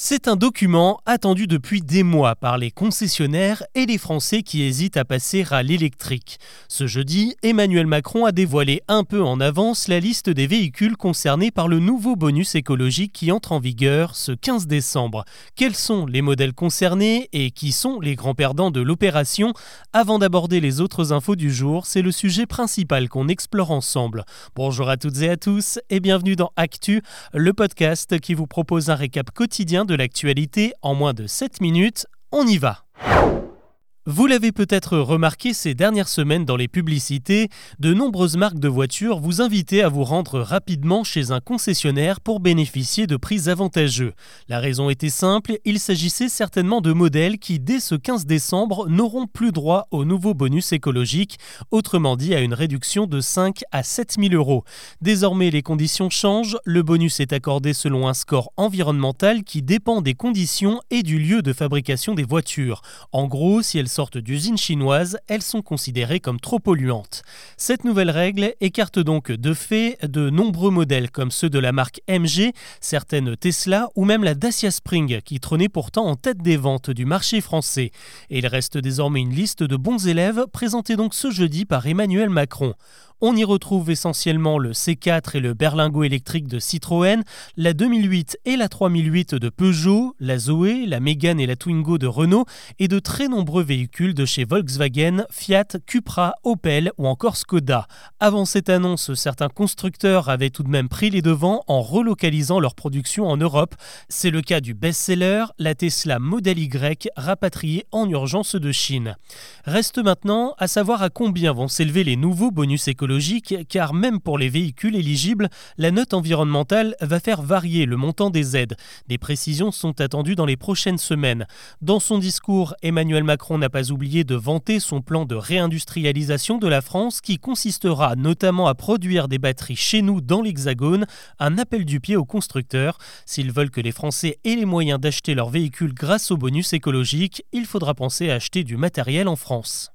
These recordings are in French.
C'est un document attendu depuis des mois par les concessionnaires et les Français qui hésitent à passer à l'électrique. Ce jeudi, Emmanuel Macron a dévoilé un peu en avance la liste des véhicules concernés par le nouveau bonus écologique qui entre en vigueur ce 15 décembre. Quels sont les modèles concernés et qui sont les grands perdants de l'opération? Avant d'aborder les autres infos du jour, c'est le sujet principal qu'on explore ensemble. Bonjour à toutes et à tous et bienvenue dans Actu, le podcast qui vous propose un récap quotidien de l'actualité en moins de 7 minutes. On y va vous l'avez peut-être remarqué ces dernières semaines dans les publicités, de nombreuses marques de voitures vous invitaient à vous rendre rapidement chez un concessionnaire pour bénéficier de prix avantageux. La raison était simple, il s'agissait certainement de modèles qui, dès ce 15 décembre, n'auront plus droit au nouveau bonus écologique, autrement dit à une réduction de 5 à 7 000 euros. Désormais, les conditions changent, le bonus est accordé selon un score environnemental qui dépend des conditions et du lieu de fabrication des voitures. En gros, si elles d'usines chinoises, elles sont considérées comme trop polluantes. Cette nouvelle règle écarte donc de fait de nombreux modèles comme ceux de la marque MG, certaines Tesla ou même la Dacia Spring qui trônait pourtant en tête des ventes du marché français. Et il reste désormais une liste de bons élèves présentée donc ce jeudi par Emmanuel Macron. On y retrouve essentiellement le C4 et le berlingot électrique de Citroën, la 2008 et la 3008 de Peugeot, la Zoé, la Mégane et la Twingo de Renault et de très nombreux véhicules de chez Volkswagen, Fiat, Cupra, Opel ou encore Skoda. Avant cette annonce, certains constructeurs avaient tout de même pris les devants en relocalisant leur production en Europe. C'est le cas du best-seller, la Tesla Model Y, rapatriée en urgence de Chine. Reste maintenant à savoir à combien vont s'élever les nouveaux bonus car même pour les véhicules éligibles, la note environnementale va faire varier le montant des aides. Des précisions sont attendues dans les prochaines semaines. Dans son discours, Emmanuel Macron n'a pas oublié de vanter son plan de réindustrialisation de la France qui consistera notamment à produire des batteries chez nous dans l'Hexagone, un appel du pied aux constructeurs. S'ils veulent que les Français aient les moyens d'acheter leurs véhicules grâce au bonus écologique, il faudra penser à acheter du matériel en France.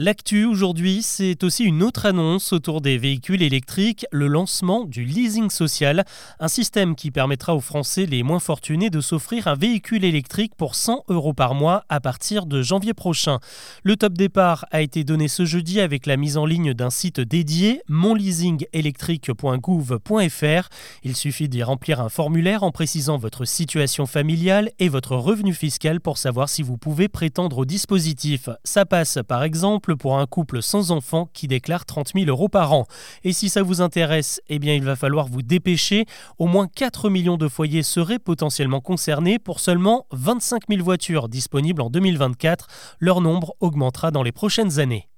L'actu aujourd'hui, c'est aussi une autre annonce autour des véhicules électriques, le lancement du leasing social, un système qui permettra aux Français les moins fortunés de s'offrir un véhicule électrique pour 100 euros par mois à partir de janvier prochain. Le top départ a été donné ce jeudi avec la mise en ligne d'un site dédié, monleasingelectrique.gouv.fr. Il suffit d'y remplir un formulaire en précisant votre situation familiale et votre revenu fiscal pour savoir si vous pouvez prétendre au dispositif. Ça passe par exemple pour un couple sans enfant qui déclare 30 000 euros par an. Et si ça vous intéresse, eh bien il va falloir vous dépêcher. Au moins 4 millions de foyers seraient potentiellement concernés pour seulement 25 000 voitures disponibles en 2024. Leur nombre augmentera dans les prochaines années.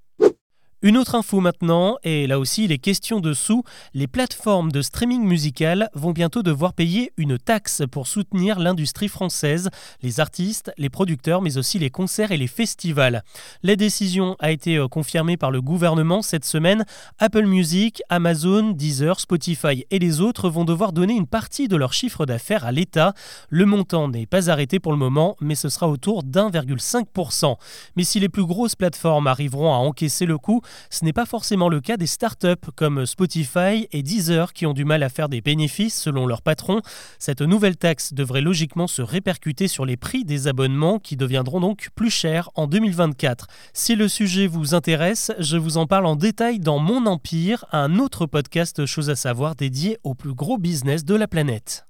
Une autre info maintenant, et là aussi les questions dessous, les plateformes de streaming musical vont bientôt devoir payer une taxe pour soutenir l'industrie française, les artistes, les producteurs, mais aussi les concerts et les festivals. La décision a été euh, confirmée par le gouvernement cette semaine. Apple Music, Amazon, Deezer, Spotify et les autres vont devoir donner une partie de leur chiffre d'affaires à l'État. Le montant n'est pas arrêté pour le moment, mais ce sera autour d'1,5%. Mais si les plus grosses plateformes arriveront à encaisser le coût, ce n'est pas forcément le cas des startups comme Spotify et Deezer qui ont du mal à faire des bénéfices selon leur patron. Cette nouvelle taxe devrait logiquement se répercuter sur les prix des abonnements qui deviendront donc plus chers en 2024. Si le sujet vous intéresse, je vous en parle en détail dans Mon Empire, un autre podcast chose à savoir dédié au plus gros business de la planète.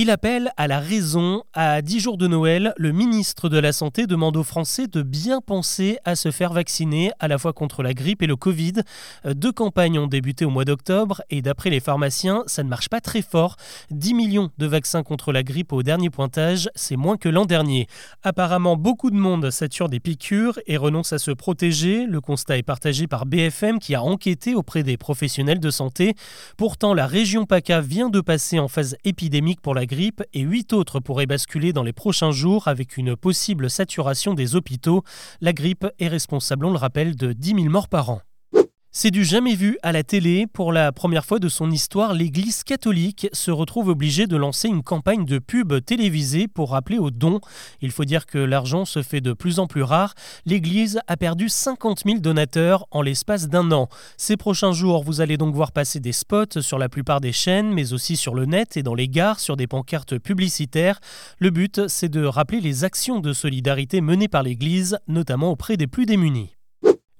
Il appelle à la raison. À 10 jours de Noël, le ministre de la Santé demande aux Français de bien penser à se faire vacciner à la fois contre la grippe et le Covid. Deux campagnes ont débuté au mois d'octobre et d'après les pharmaciens, ça ne marche pas très fort. 10 millions de vaccins contre la grippe au dernier pointage, c'est moins que l'an dernier. Apparemment, beaucoup de monde sature des piqûres et renonce à se protéger. Le constat est partagé par BFM qui a enquêté auprès des professionnels de santé. Pourtant, la région PACA vient de passer en phase épidémique pour la grippe et 8 autres pourraient basculer dans les prochains jours avec une possible saturation des hôpitaux. La grippe est responsable, on le rappelle, de 10 000 morts par an. C'est du jamais vu à la télé. Pour la première fois de son histoire, l'Église catholique se retrouve obligée de lancer une campagne de pub télévisée pour rappeler aux dons. Il faut dire que l'argent se fait de plus en plus rare. L'Église a perdu 50 000 donateurs en l'espace d'un an. Ces prochains jours, vous allez donc voir passer des spots sur la plupart des chaînes, mais aussi sur le net et dans les gares sur des pancartes publicitaires. Le but, c'est de rappeler les actions de solidarité menées par l'Église, notamment auprès des plus démunis.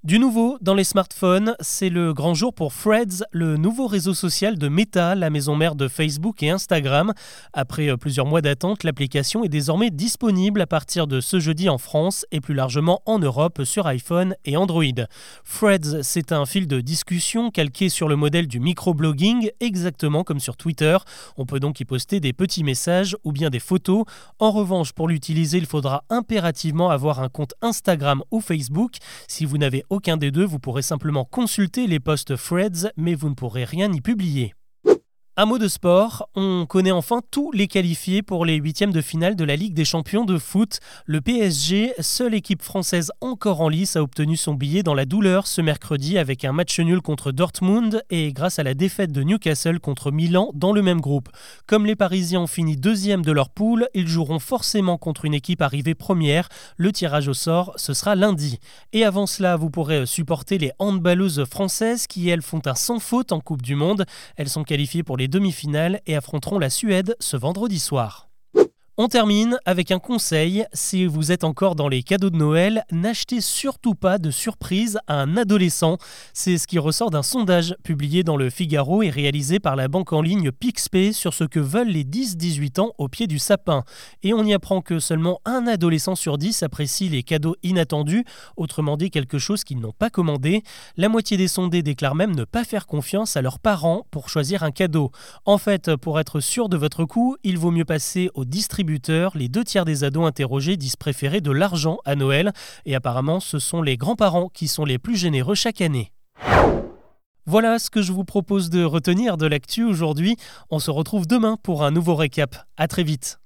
Du nouveau dans les smartphones, c'est le grand jour pour Threads, le nouveau réseau social de Meta, la maison mère de Facebook et Instagram. Après euh, plusieurs mois d'attente, l'application est désormais disponible à partir de ce jeudi en France et plus largement en Europe sur iPhone et Android. Threads, c'est un fil de discussion calqué sur le modèle du microblogging, exactement comme sur Twitter. On peut donc y poster des petits messages ou bien des photos. En revanche, pour l'utiliser, il faudra impérativement avoir un compte Instagram ou Facebook. Si vous n'avez aucun des deux, vous pourrez simplement consulter les posts Threads, mais vous ne pourrez rien y publier. Un mot de sport, on connaît enfin tous les qualifiés pour les huitièmes de finale de la Ligue des champions de foot. Le PSG, seule équipe française encore en lice, a obtenu son billet dans la douleur ce mercredi avec un match nul contre Dortmund et grâce à la défaite de Newcastle contre Milan dans le même groupe. Comme les Parisiens ont fini deuxième de leur poule, ils joueront forcément contre une équipe arrivée première. Le tirage au sort, ce sera lundi. Et avant cela, vous pourrez supporter les handballeuses françaises qui, elles, font un sans faute en Coupe du Monde. Elles sont qualifiées pour les demi-finales et affronteront la Suède ce vendredi soir. On termine avec un conseil. Si vous êtes encore dans les cadeaux de Noël, n'achetez surtout pas de surprise à un adolescent. C'est ce qui ressort d'un sondage publié dans le Figaro et réalisé par la banque en ligne Pixpay sur ce que veulent les 10-18 ans au pied du sapin. Et on y apprend que seulement un adolescent sur 10 apprécie les cadeaux inattendus, autrement dit quelque chose qu'ils n'ont pas commandé. La moitié des sondés déclarent même ne pas faire confiance à leurs parents pour choisir un cadeau. En fait, pour être sûr de votre coût, il vaut mieux passer au distributeur les deux tiers des ados interrogés disent préférer de l'argent à Noël, et apparemment ce sont les grands-parents qui sont les plus généreux chaque année. Voilà ce que je vous propose de retenir de l'actu aujourd'hui. On se retrouve demain pour un nouveau récap. À très vite.